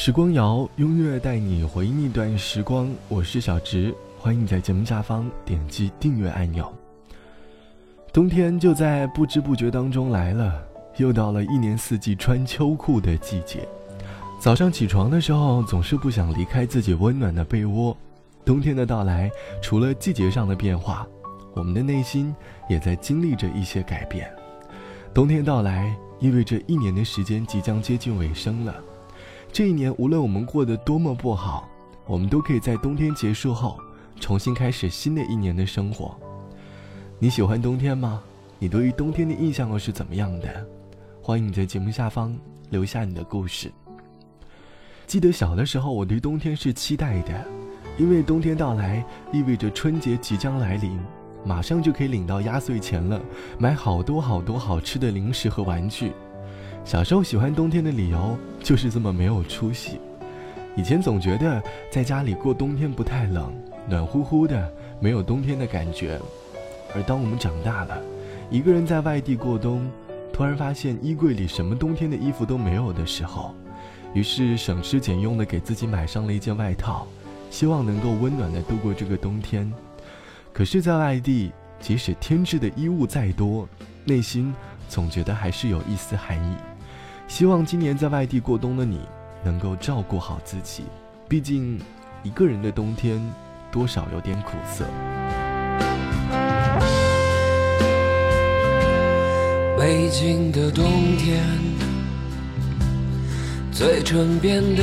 时光谣，音乐带你回忆那段时光。我是小直，欢迎你在节目下方点击订阅按钮。冬天就在不知不觉当中来了，又到了一年四季穿秋裤的季节。早上起床的时候，总是不想离开自己温暖的被窝。冬天的到来，除了季节上的变化，我们的内心也在经历着一些改变。冬天到来，意味着一年的时间即将接近尾声了。这一年，无论我们过得多么不好，我们都可以在冬天结束后，重新开始新的一年的生活。你喜欢冬天吗？你对于冬天的印象又是怎么样的？欢迎你在节目下方留下你的故事。记得小的时候，我对冬天是期待的，因为冬天到来意味着春节即将来临，马上就可以领到压岁钱了，买好多好多好吃的零食和玩具。小时候喜欢冬天的理由就是这么没有出息。以前总觉得在家里过冬天不太冷，暖乎乎的，没有冬天的感觉。而当我们长大了，一个人在外地过冬，突然发现衣柜里什么冬天的衣服都没有的时候，于是省吃俭用的给自己买上了一件外套，希望能够温暖的度过这个冬天。可是，在外地，即使添置的衣物再多，内心总觉得还是有一丝寒意。希望今年在外地过冬的你，能够照顾好自己。毕竟，一个人的冬天，多少有点苦涩。北京的冬天，嘴唇变得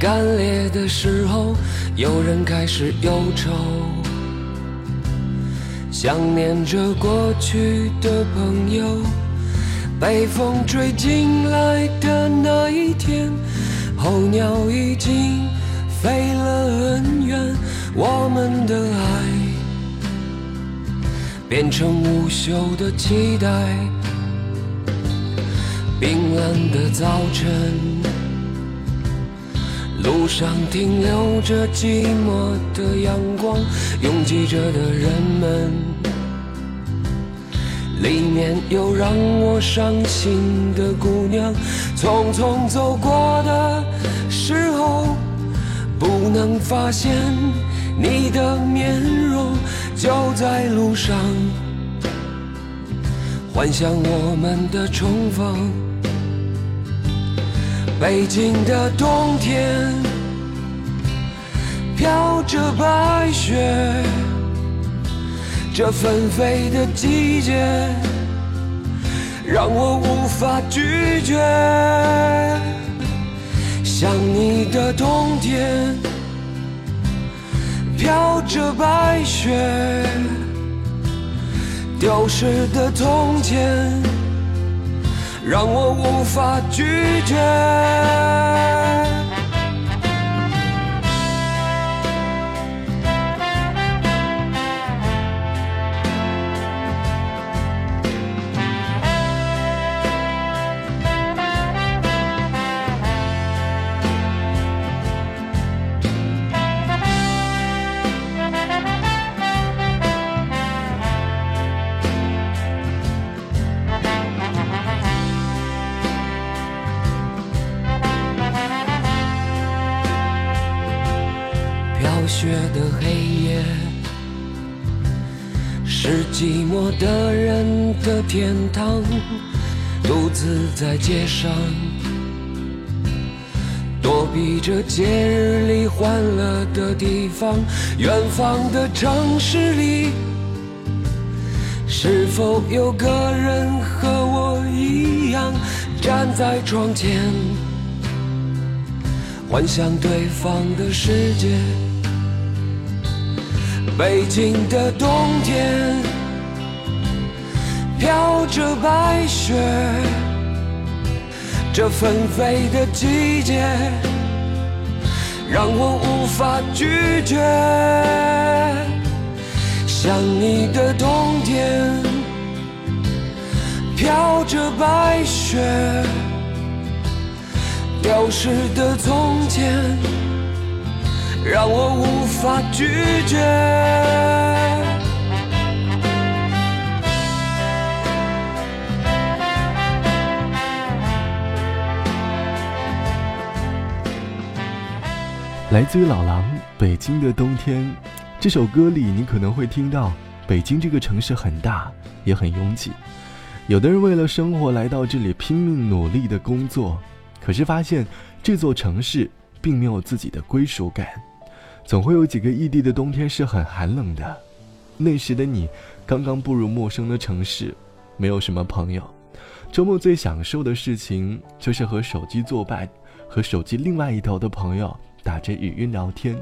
干裂的时候，有人开始忧愁，想念着过去的朋友。北风吹进来的那一天，候鸟已经飞了很远，我们的爱变成无休的期待。冰冷的早晨，路上停留着寂寞的阳光，拥挤着的人们。里面有让我伤心的姑娘，匆匆走过的时候，不能发现你的面容，就在路上幻想我们的重逢。北京的冬天飘着白雪。这纷飞的季节，让我无法拒绝。想你的冬天，飘着白雪，丢失的从前，让我无法拒绝。寂寞的人的天堂。独自在街上，躲避着节日里欢乐的地方。远方的城市里，是否有个人和我一样站在窗前，幻想对方的世界？北京的冬天飘着白雪，这纷飞的季节让我无法拒绝。想你的冬天飘着白雪，丢失的从前。让我无法拒绝。来自于老狼，《北京的冬天》这首歌里，你可能会听到北京这个城市很大，也很拥挤。有的人为了生活来到这里拼命努力的工作，可是发现这座城市并没有自己的归属感。总会有几个异地的冬天是很寒冷的。那时的你刚刚步入陌生的城市，没有什么朋友。周末最享受的事情就是和手机作伴，和手机另外一头的朋友打着语音聊天，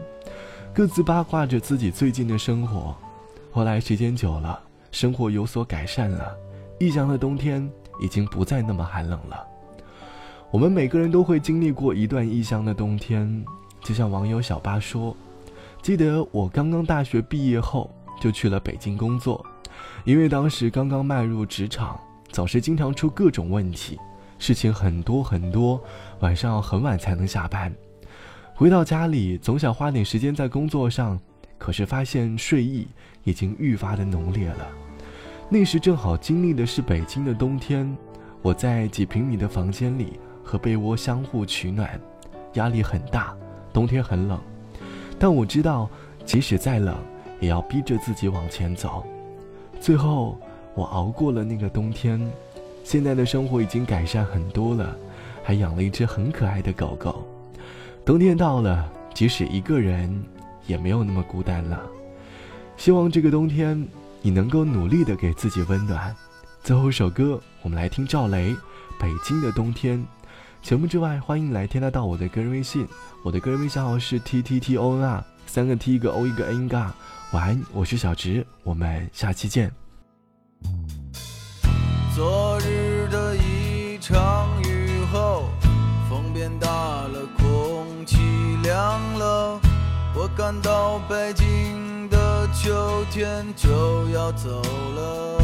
各自八卦着自己最近的生活。后来时间久了，生活有所改善了，异乡的冬天已经不再那么寒冷了。我们每个人都会经历过一段异乡的冬天，就像网友小八说：“记得我刚刚大学毕业后就去了北京工作，因为当时刚刚迈入职场。”总是经常出各种问题，事情很多很多，晚上要很晚才能下班。回到家里，总想花点时间在工作上，可是发现睡意已经愈发的浓烈了。那时正好经历的是北京的冬天，我在几平米的房间里和被窝相互取暖，压力很大。冬天很冷，但我知道，即使再冷，也要逼着自己往前走。最后。我熬过了那个冬天，现在的生活已经改善很多了，还养了一只很可爱的狗狗。冬天到了，即使一个人，也没有那么孤单了。希望这个冬天，你能够努力的给自己温暖。最后一首歌，我们来听赵雷《北京的冬天》。节目之外，欢迎来添加到我的个人微信，我的个人微信号是 t t t o n r，三个 t 一个 o 一个 n 嘎。晚安，我是小直，我们下期见。昨日的一场我感到北京的秋天就要走了。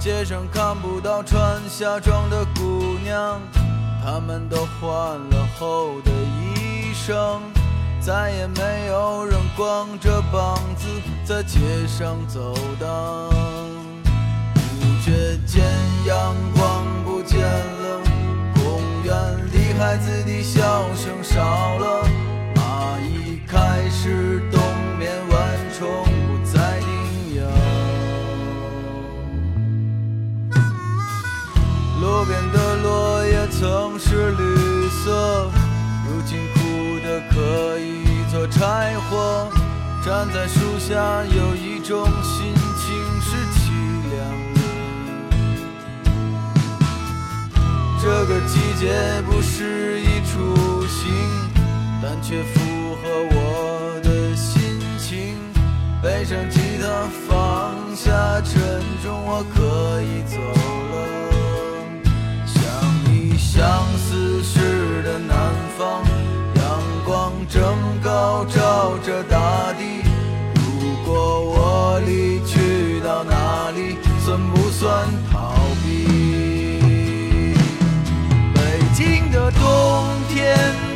街上看不到穿夏装的姑娘，她们都换了厚的衣裳。再也没有人光着膀子在街上走荡，不觉间阳光不见火，站在树下，有一种心情是凄凉的。这个季节不适宜出行，但却符合我的心情。背上吉他，放下沉重，我可以走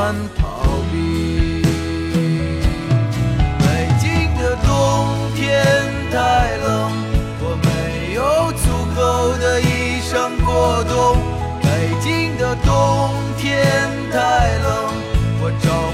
算逃避。北京的冬天太冷，我没有足够的衣裳过冬。北京的冬天太冷，我找。